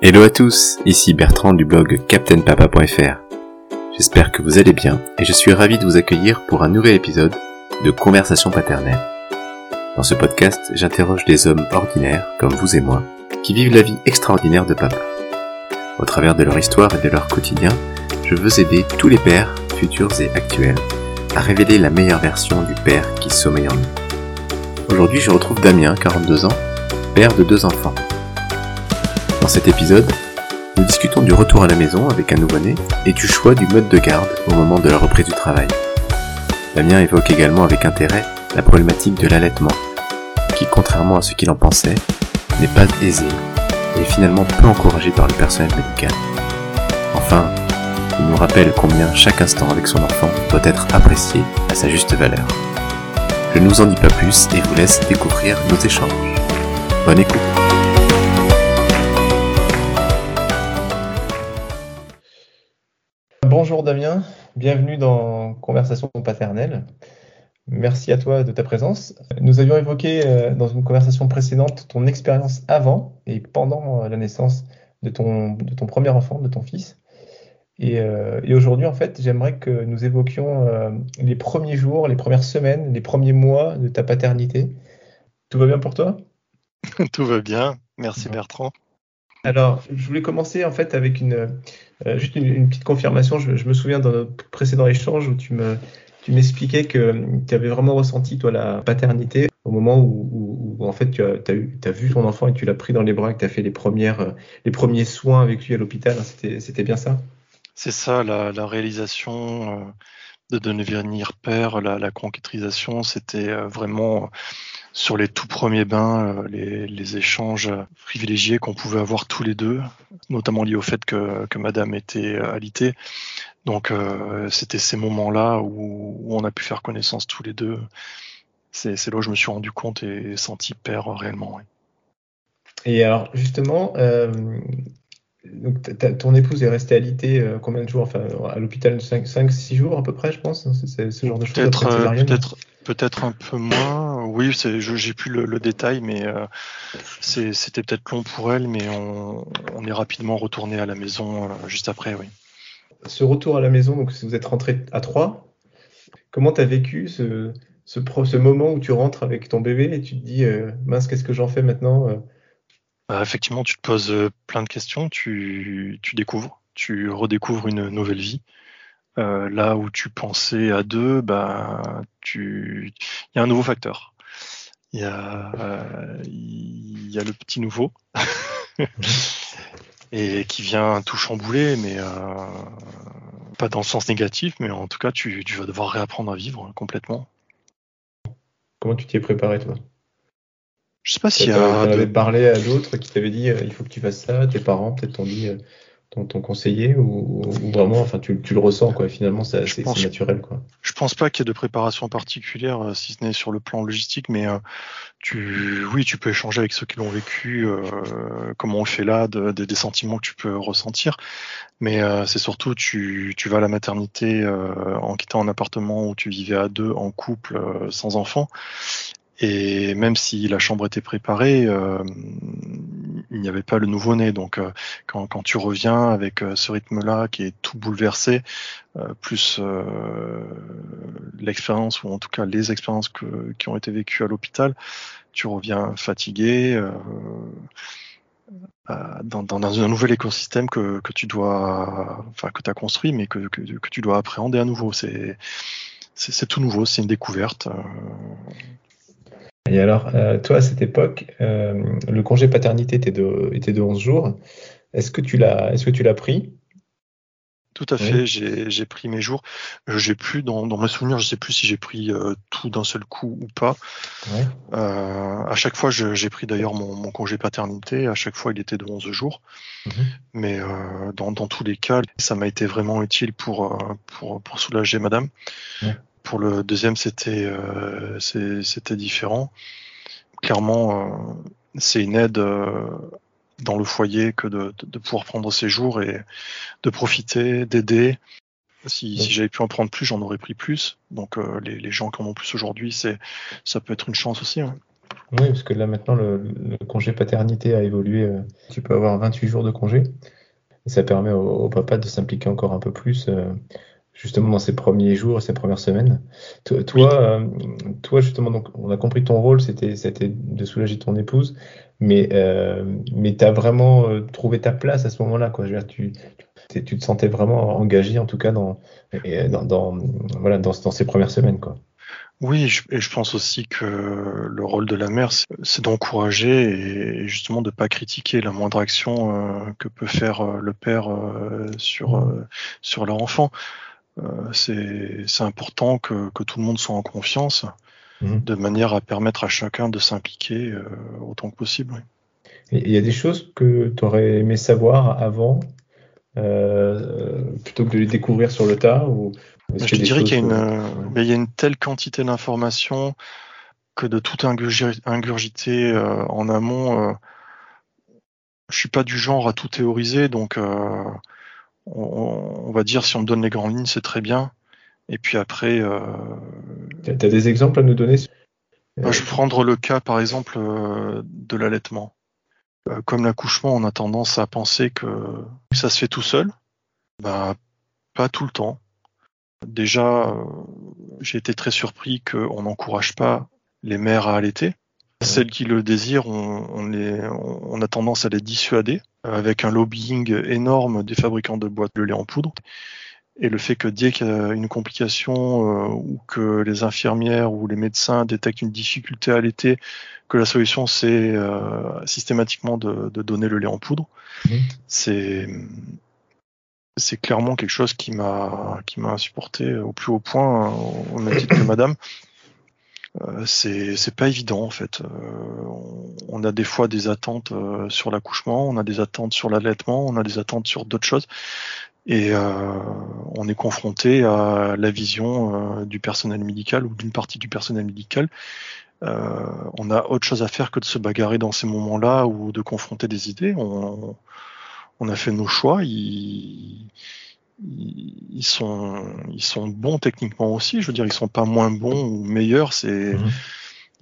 Hello à tous, ici Bertrand du blog captainpapa.fr. J'espère que vous allez bien et je suis ravi de vous accueillir pour un nouvel épisode de Conversation paternelle. Dans ce podcast, j'interroge des hommes ordinaires, comme vous et moi, qui vivent la vie extraordinaire de papa. Au travers de leur histoire et de leur quotidien, je veux aider tous les pères, futurs et actuels, à révéler la meilleure version du père qui sommeille en nous. Aujourd'hui, je retrouve Damien, 42 ans, père de deux enfants. Dans cet épisode, nous discutons du retour à la maison avec un nouveau-né et du choix du mode de garde au moment de la reprise du travail. Damien évoque également avec intérêt la problématique de l'allaitement, qui contrairement à ce qu'il en pensait, n'est pas aisé et est finalement peu encouragé par le personnel médical. Enfin, il nous rappelle combien chaque instant avec son enfant doit être apprécié à sa juste valeur. Je ne vous en dis pas plus et vous laisse découvrir nos échanges. Bonne écoute. Bonjour Damien, bienvenue dans Conversation paternelle. Merci à toi de ta présence. Nous avions évoqué euh, dans une conversation précédente ton expérience avant et pendant euh, la naissance de ton, de ton premier enfant, de ton fils. Et, euh, et aujourd'hui, en fait, j'aimerais que nous évoquions les premiers jours, les premières semaines, les premiers mois de ta paternité. Tout va bien pour toi? Tout va bien, merci. Bertrand. Alors, je voulais commencer en fait avec une, euh, juste une, petite confirmation. Je, me souviens dans notre précédent échange où tu me, tu m'expliquais que tu avais vraiment ressenti toi la paternité au moment où, en fait tu as, vu ton enfant et tu l'as pris dans les bras, que tu as fait les premières, euh, les premiers soins avec lui à l'hôpital. hein. C'était, bien ça? C'est ça, la, réalisation euh, de devenir père, la, la c'était euh, vraiment sur les tout premiers bains, euh, les, les échanges privilégiés qu'on pouvait avoir tous les deux, notamment liés au fait que, que Madame était alitée. Donc euh, c'était ces moments-là où, où on a pu faire connaissance tous les deux. C'est là où je me suis rendu compte et senti père réellement. oui. Et alors justement, euh, donc, ton épouse est restée alitée euh, combien de jours? Enfin, à l'hôpital 5-6 jours à peu près, je pense. hein, C'est, ce genre de choses Peut-être. Peut-être un peu moins. Oui, j'ai plus le, le détail, mais euh, c'était peut-être long pour elle, mais on, on est rapidement retourné à la maison euh, juste après, oui. ce retour à la maison, donc si vous êtes rentré à trois, comment tu as vécu ce, ce, pro- ce moment où tu rentres avec ton bébé et tu te dis euh, mince, qu'est-ce que j'en fais maintenant Bah, effectivement, tu te poses plein de questions, tu, tu découvres, tu redécouvres une nouvelle vie. Euh, là où tu pensais à deux, bah, tu, il y a un nouveau facteur. Il y a, euh, il y a le petit nouveau et qui vient tout chambouler, mais euh, pas dans le sens négatif, mais en tout cas, tu, tu vas devoir réapprendre à vivre hein, complètement. Comment tu t'y es préparé, toi? Je sais pas a de- avais parlé à d'autres qui t'avaient dit il faut que tu fasses ça, tes parents peut-être t'ont dit, t'ont conseillé, ou, ou vraiment, enfin, tu, tu le ressens, quoi. Finalement, c'est naturel, quoi. Je pense pas qu'il y ait de préparation particulière, euh, si ce n'est sur le plan logistique, mais euh, tu, oui, tu peux échanger avec ceux qui l'ont vécu, euh, comme on le fait là, de- de- des sentiments que tu peux ressentir. Mais euh, c'est surtout, tu, tu vas à la maternité en quittant un appartement où tu vivais à deux, en couple, sans enfant. Et même si la chambre était préparée, euh, il n'y avait pas le nouveau-né. Donc, euh, quand, tu reviens avec euh, ce rythme-là qui est tout bouleversé, plus l'expérience ou en tout cas les expériences que- qui ont été vécues à l'hôpital, tu reviens fatigué euh, dans, un nouvel écosystème que, que tu dois, enfin que as construit, mais que, que, que tu dois appréhender à nouveau. C'est tout nouveau, c'est une découverte. Et alors, euh, toi, à cette époque, euh, le congé paternité était de, était de 11 jours. Est-ce que tu l'as, est-ce que tu l'as pris? Tout à Oui. fait, j'ai j'ai pris mes jours. Euh, J'ai plus dans, dans mes souvenirs, je sais plus si j'ai pris euh, tout d'un seul coup ou pas. Euh, à chaque fois, je- j'ai pris d'ailleurs mon, mon congé paternité. À chaque fois, il était de 11 jours. Mhm. Mais dans, dans tous les cas, ça m'a été vraiment utile pour, pour, pour soulager madame. Ouais. Pour le deuxième, c'était euh, c'était différent. Clairement, euh, c'est une aide euh, dans le foyer que de, pouvoir prendre ses jours et de profiter, d'aider. Si, j'avais pu en prendre plus, j'en aurais pris plus. Donc les, les gens qui en ont plus aujourd'hui, c'est ça peut être une chance aussi. hein. Oui, parce que là maintenant, le, congé paternité a évolué. Tu peux avoir 28 jours de congé. Et ça permet au, papa de s'impliquer encore un peu plus justement dans ces premiers jours, ces premières semaines. Toi, toi, justement, donc, on a compris ton rôle, c'était, c'était de soulager ton épouse, mais, euh, mais tu as vraiment trouvé ta place à ce moment-là. Quoi. Je veux dire, tu, tu te sentais vraiment engagé, en tout cas, dans, dans, dans, voilà, dans, dans ces premières semaines. Quoi. Oui, et je pense aussi que le rôle de la mère, c'est d'encourager et justement de pas critiquer la moindre action euh, que peut faire euh, le père euh, sur sur leur enfant. C'est important que, que tout le monde soit en confiance, mmh. de manière à permettre à chacun de s'impliquer autant que possible. Il y a des choses que tu aurais aimé savoir avant, plutôt que de les découvrir sur le tas ou, je dirais qu'il y, y, a une telle quantité d'informations que de tout ingurgiter euh, en amont, euh, je suis pas du genre à tout théoriser, donc euh, on, va dire si on me donne les grandes lignes, c'est très bien. Et puis après. Euh, tu as, des exemples à nous donner Je vais prendre le cas par exemple de l'allaitement. comme l'accouchement, on a tendance à penser que ça se fait tout seul. Bah, pas tout le temps. Déjà, euh, j'ai été très surpris qu'on n'encourage pas les mères à allaiter. Celles qui le désirent, on, a tendance à les dissuader avec un lobbying énorme des fabricants de boîtes de lait en poudre. Et le fait que dès qu'il y a une complication euh, ou que les infirmières ou les médecins détectent une difficulté à allaiter, que la solution c'est euh, systématiquement de, donner le lait en poudre, mmh. c'est c'est clairement quelque chose qui m'a qui m'a insupporté au plus haut point au même titre que Madame. Euh, c'est pas évident en fait. Euh, on a des fois des attentes euh, sur l'accouchement, on a des attentes sur l'allaitement, on a des attentes sur d'autres choses, et on est confronté à la vision du personnel médical ou d'une partie du personnel médical. on a autre chose à faire que de se bagarrer dans ces moments-là ou de confronter des idées. On, on a fait nos choix. Ils, ils, sont, ils sont bons techniquement aussi. Je veux dire, ils sont pas moins bons ou meilleurs. C'est mhm.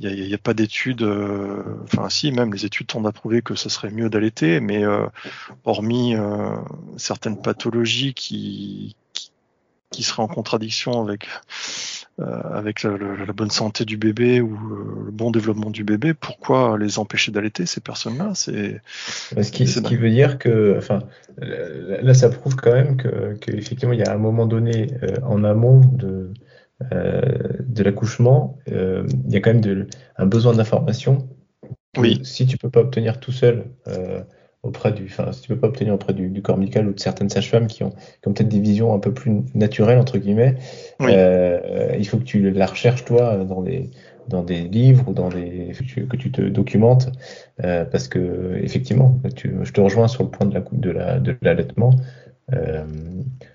il n'y a, pas d'études, euh, enfin si, même les études tendent à prouver que ce serait mieux d'allaiter, mais euh, hormis euh, certaines pathologies qui, qui, qui, seraient en contradiction avec avec la, bonne santé du bébé ou euh, le bon développement du bébé, pourquoi les empêcher d'allaiter ces personnes-là? C'est ce qui, ce qui veut dire que, enfin, là, ça prouve quand même que qu'effectivement, il y a un moment donné euh, en amont de de l'accouchement, il y a quand même de, un besoin d'information. Oui. Si tu peux pas obtenir tout seul auprès du, enfin, si tu peux pas obtenir auprès du, corps médical ou de certaines sages-femmes qui ont, qui ont peut-être des visions un peu plus naturelles entre guillemets, euh, il faut que tu la recherches toi dans des dans des livres ou dans des que tu te documentes euh, parce que effectivement, tu, je te rejoins sur le point de la de la de l'allaitement. Euh,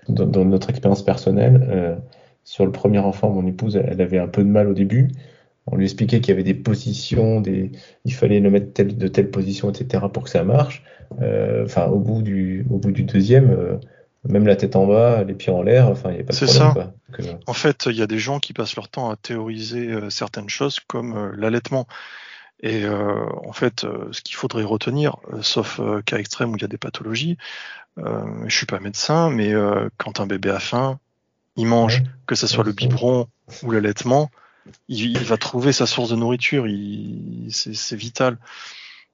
dans, dans, notre expérience personnelle, sur le premier enfant, mon épouse, elle avait un peu de mal au début. On lui expliquait qu'il y avait des positions, des, il fallait le mettre de telle position, etc. pour que ça marche. Euh, enfin, au bout du, au bout du deuxième, euh, même la tête en bas, les pieds en l'air, enfin, il n'y a pas de problème. Ça. Euh, en fait, il y a des gens qui passent leur temps à théoriser certaines choses comme l'allaitement. Et en fait, ce qu'il faudrait retenir, sauf cas extrême où il y a des pathologies, je suis pas médecin, mais quand un bébé a faim, il mange, que ce soit le biberon ou l'allaitement, il, va trouver sa source de nourriture, c'est vital.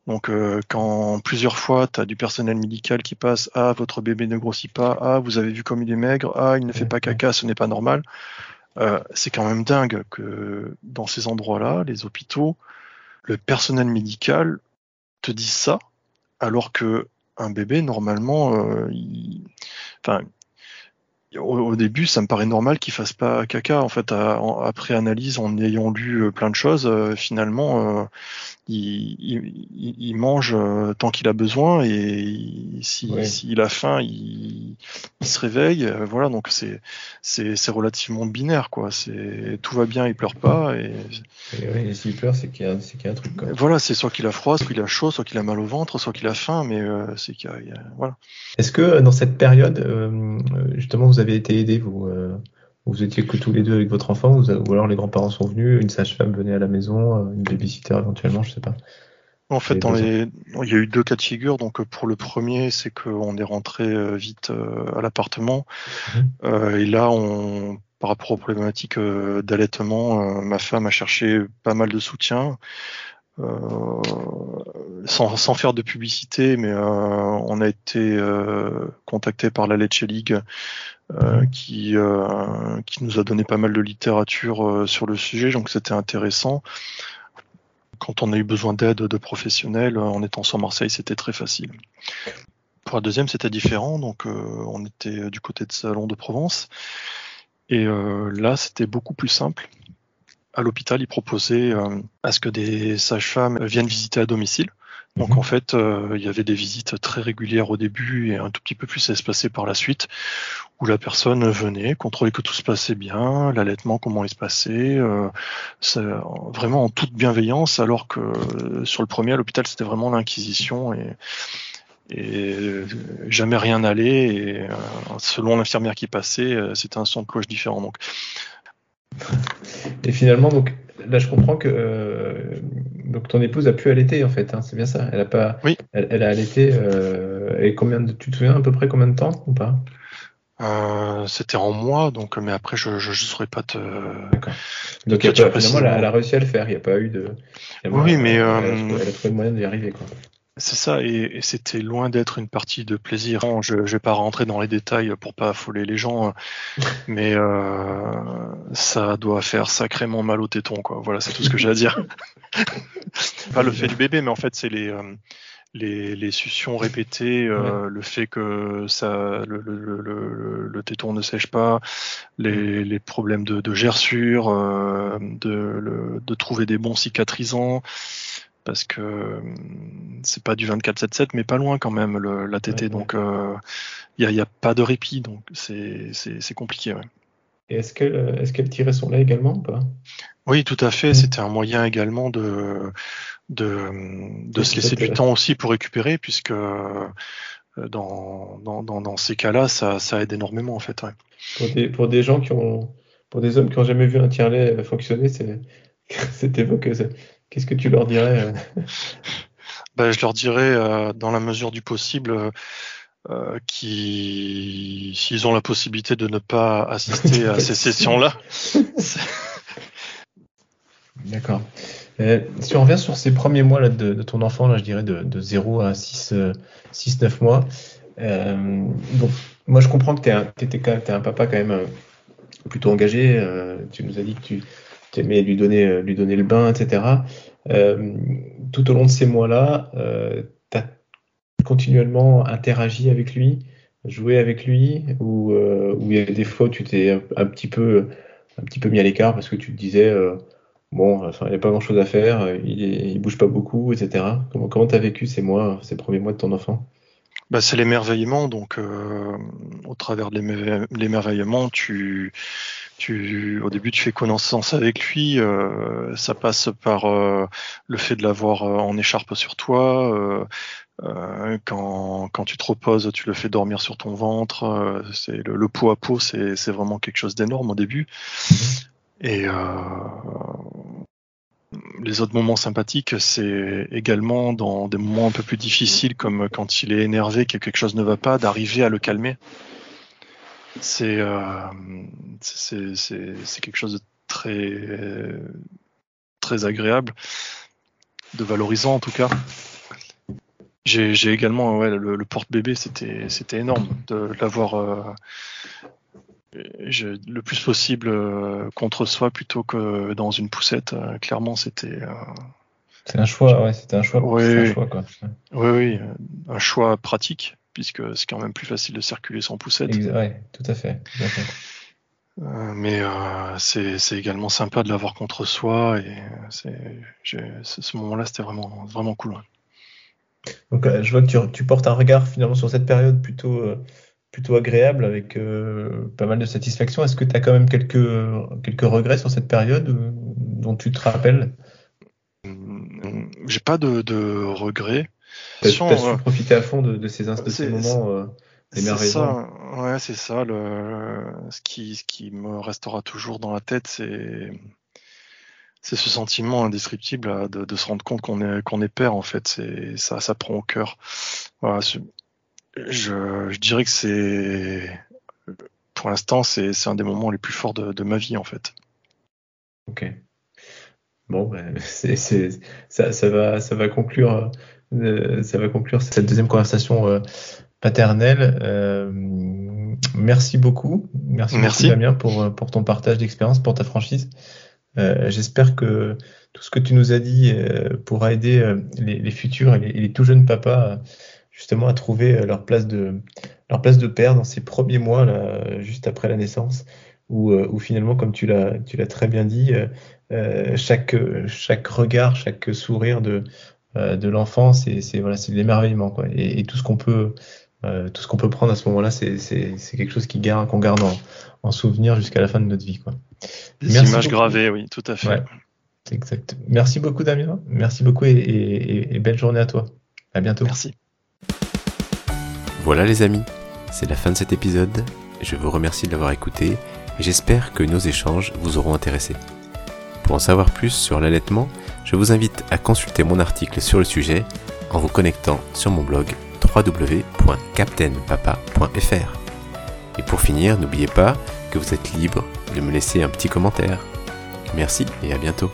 Donc euh, quand plusieurs fois tu as du personnel médical qui passe ah votre bébé ne grossit pas, ah vous avez vu comme il est maigre, ah il ne fait pas caca, ce n'est pas normal. Euh, c'est quand même dingue que dans ces endroits-là, les hôpitaux, le personnel médical te dise ça, alors que un bébé normalement, euh, il... enfin au, début, ça me paraît normal qu'il fasse pas caca. En fait, après analyse, en ayant lu euh, plein de choses, euh, finalement, euh, il, mange tant qu'il a besoin et s'il si, a faim, il, se réveille. voilà, donc c'est c'est relativement binaire, quoi. C'est tout va bien, il pleure pas. Et, et, s'il pleure, c'est qu'il y, a un truc. Voilà, c'est soit qu'il a froid, soit qu'il a chaud, soit qu'il a mal au ventre, soit qu'il a faim, mais c'est qu'il voilà. Est-ce que dans cette période, justement, vous avez été aidé, vous, euh, Vous étiez que tous les deux avec votre enfant, ou alors les grands-parents sont venus, une sage-femme venait à la maison, une babysitter éventuellement, je sais pas. En fait, dans les... il y a eu deux cas de figure. Donc, pour le premier, c'est qu'on est rentré vite à l'appartement. Mhm. et là, on, par rapport aux problématiques d'allaitement, ma femme a cherché pas mal de soutien. Euh, sans, sans, faire de publicité, mais euh, on a été euh, contacté par la Lecce League mhm. qui, qui nous a donné pas mal de littérature sur le sujet, donc c'était intéressant. Quand on a eu besoin d'aide de professionnels, en étant sur Marseille, c'était très facile. Pour la deuxième, c'était différent, donc on était du côté de Salon de Provence. Et là, c'était beaucoup plus simple à l'hôpital, ils proposaient euh, à ce que des sages-femmes viennent visiter à domicile. Donc mhm. en fait, euh, il y avait des visites très régulières au début et un tout petit peu plus espacées par la suite, où la personne venait, contrôler que tout se passait bien, l'allaitement, comment il se passait, euh, vraiment en toute bienveillance, alors que sur le premier à l'hôpital, c'était vraiment l'inquisition et, et jamais rien n'allait. Et selon l'infirmière qui passait, c'était un son de cloche différent. Donc et finalement, donc là, je comprends que euh, donc ton épouse a pu allaiter en fait. Hein, c'est bien ça. Elle a pas. Oui. Elle, a allaité. Euh, et combien de, tu te souviens à peu près combien de temps ou pas? Euh, C'était en mois, donc mais après je ne saurais pas te. D'accord. Donc finalement, elle a, réussi à le faire. Il n'y a pas eu de. Oui, mais elle a, elle a trouvé le moyen d'y arriver quoi. C'est ça, et, c'était loin d'être une partie de plaisir. Je ne vais pas rentrer dans les détails pour pas affoler les gens, mais euh, ça doit faire sacrément mal au téton, quoi. Voilà, c'est tout ce que j'ai à dire. pas le fait du bébé, mais en fait, c'est les, euh, les, les suctions répétées, euh, le fait que ça, le, le, le, le, téton ne sèche pas, les, les problèmes de, de gerçure, de, de trouver des bons cicatrisants parce que hum, c'est pas du 24-7-7, mais pas loin quand même le, la TT. donc il euh, n'y a, a, pas de répit, donc c'est compliqué. Ouais. Et est-ce qu'elle est tirait son lait également ou pas? Oui, tout à fait. Mmh. C'était un moyen également de, de, de se laisser du temps aussi pour récupérer, puisque euh, dans, dans, dans, ces cas-là, ça, ça, aide énormément en fait. Pour, des, pour des gens qui ont, pour des hommes qui n'ont jamais vu un tire-lait fonctionner, c'est évoqué. Qu'est-ce que tu leur dirais euh ben, Je leur dirais, euh, dans la mesure du possible, euh, qui, s'ils ont la possibilité de ne pas assister à ces sessions-là. D'accord. si on revient sur ces premiers mois là, de, ton enfant, là, je dirais de, de 0 à 6, 6 9 mois, bon, moi je comprends que tu es, un papa quand même plutôt engagé. tu nous as dit que tu, mais lui donner, euh, lui donner le bain, etc. Euh, tout au long de ces mois-là, euh, tu continuellement interagi avec lui, joué avec lui, ou il y a des fois tu t'es un, petit peu, un petit peu mis à l'écart parce que tu te disais, bon, enfin, il n'y a pas grand-chose à faire, il, il bouge pas beaucoup, etc. Comment comment as vécu ces mois, ces premiers mois de ton enfant? Bah, c'est l'émerveillement, donc au travers de l'émerveillement, tu tu, au début, tu fais connaissance avec lui. Euh, ça passe par euh, le fait de l'avoir euh, en écharpe sur toi. quand, quand tu te reposes, tu le fais dormir sur ton ventre. c'est le, le, pot à pot, c'est vraiment quelque chose d'énorme au début. Et les autres moments sympathiques, c'est également dans des moments un peu plus difficiles, comme quand il est énervé, que quelque chose ne va pas, d'arriver à le calmer. Euh, c'est c'est quelque chose de très très agréable, de valorisant en tout cas. J'ai également ouais, le, porte-bébé, c'était c'était énorme de l'avoir euh, le plus possible euh, contre soi plutôt que dans une poussette. clairement, c'était. c'est un choix, ouais, c'était un choix. Oui, un choix, quoi. oui, oui, un choix pratique puisque c'est quand même plus facile de circuler sans poussette. Oui, tout à fait. Euh, mais euh, c'est également sympa de l'avoir contre soi et ce moment-là c'était vraiment vraiment cool. Donc euh, je vois que tu, portes un regard finalement sur cette période plutôt plutôt agréable avec pas mal de satisfaction. Est-ce que tu as quand même quelques quelques regrets sur cette période dont tu te rappelles? J'ai pas de, de regrets. Tu as, su profiter à fond de, ces, moments euh, C'est ça, ouais, c'est ça. Le, ce qui, ce qui me restera toujours dans la tête, c'est, c'est ce sentiment indescriptible de, de, se rendre compte qu'on est, qu'on est père en fait. C'est ça, ça prend au cœur. Voilà, je, je dirais que c'est, pour l'instant, c'est, un des moments les plus forts de, de ma vie en fait. Ok. Bon, ben, c'est, c'est, ça, ça, va, ça va conclure, euh, ça va conclure cette deuxième conversation euh, paternelle. Euh, merci beaucoup. Merci, merci. Damien pour, pour ton partage d'expérience, pour ta franchise. Euh, J'espère que tout ce que tu nous as dit euh, pourra aider euh, les, les, futurs et les, les, tout jeunes papas justement à trouver leur place de leur place de père dans ces premiers mois là, juste après la naissance, où, où finalement, comme tu l'as tu l'as très bien dit, chaque chaque regard, chaque sourire de de l'enfant, c'est voilà, c'est de l'émerveillement quoi. Et, et, tout ce qu'on peut euh, tout ce qu'on peut prendre à ce moment-là, c'est quelque chose qui garde, qu'on garde en, en, souvenir jusqu'à la fin de notre vie. Quoi. Des Merci images gravées, oui, tout à fait. Ouais, exact. Merci beaucoup, Damien. Merci beaucoup et, et, et, belle journée à toi. À bientôt. Merci. Voilà, les amis, c'est la fin de cet épisode. Je vous remercie de l'avoir écouté et j'espère que nos échanges vous auront intéressé. Pour en savoir plus sur l'allaitement, je vous invite à consulter mon article sur le sujet en vous connectant sur mon blog www.captainpapa.fr. Et pour finir, n'oubliez pas que vous êtes libre de me laisser un petit commentaire. Merci et à bientôt.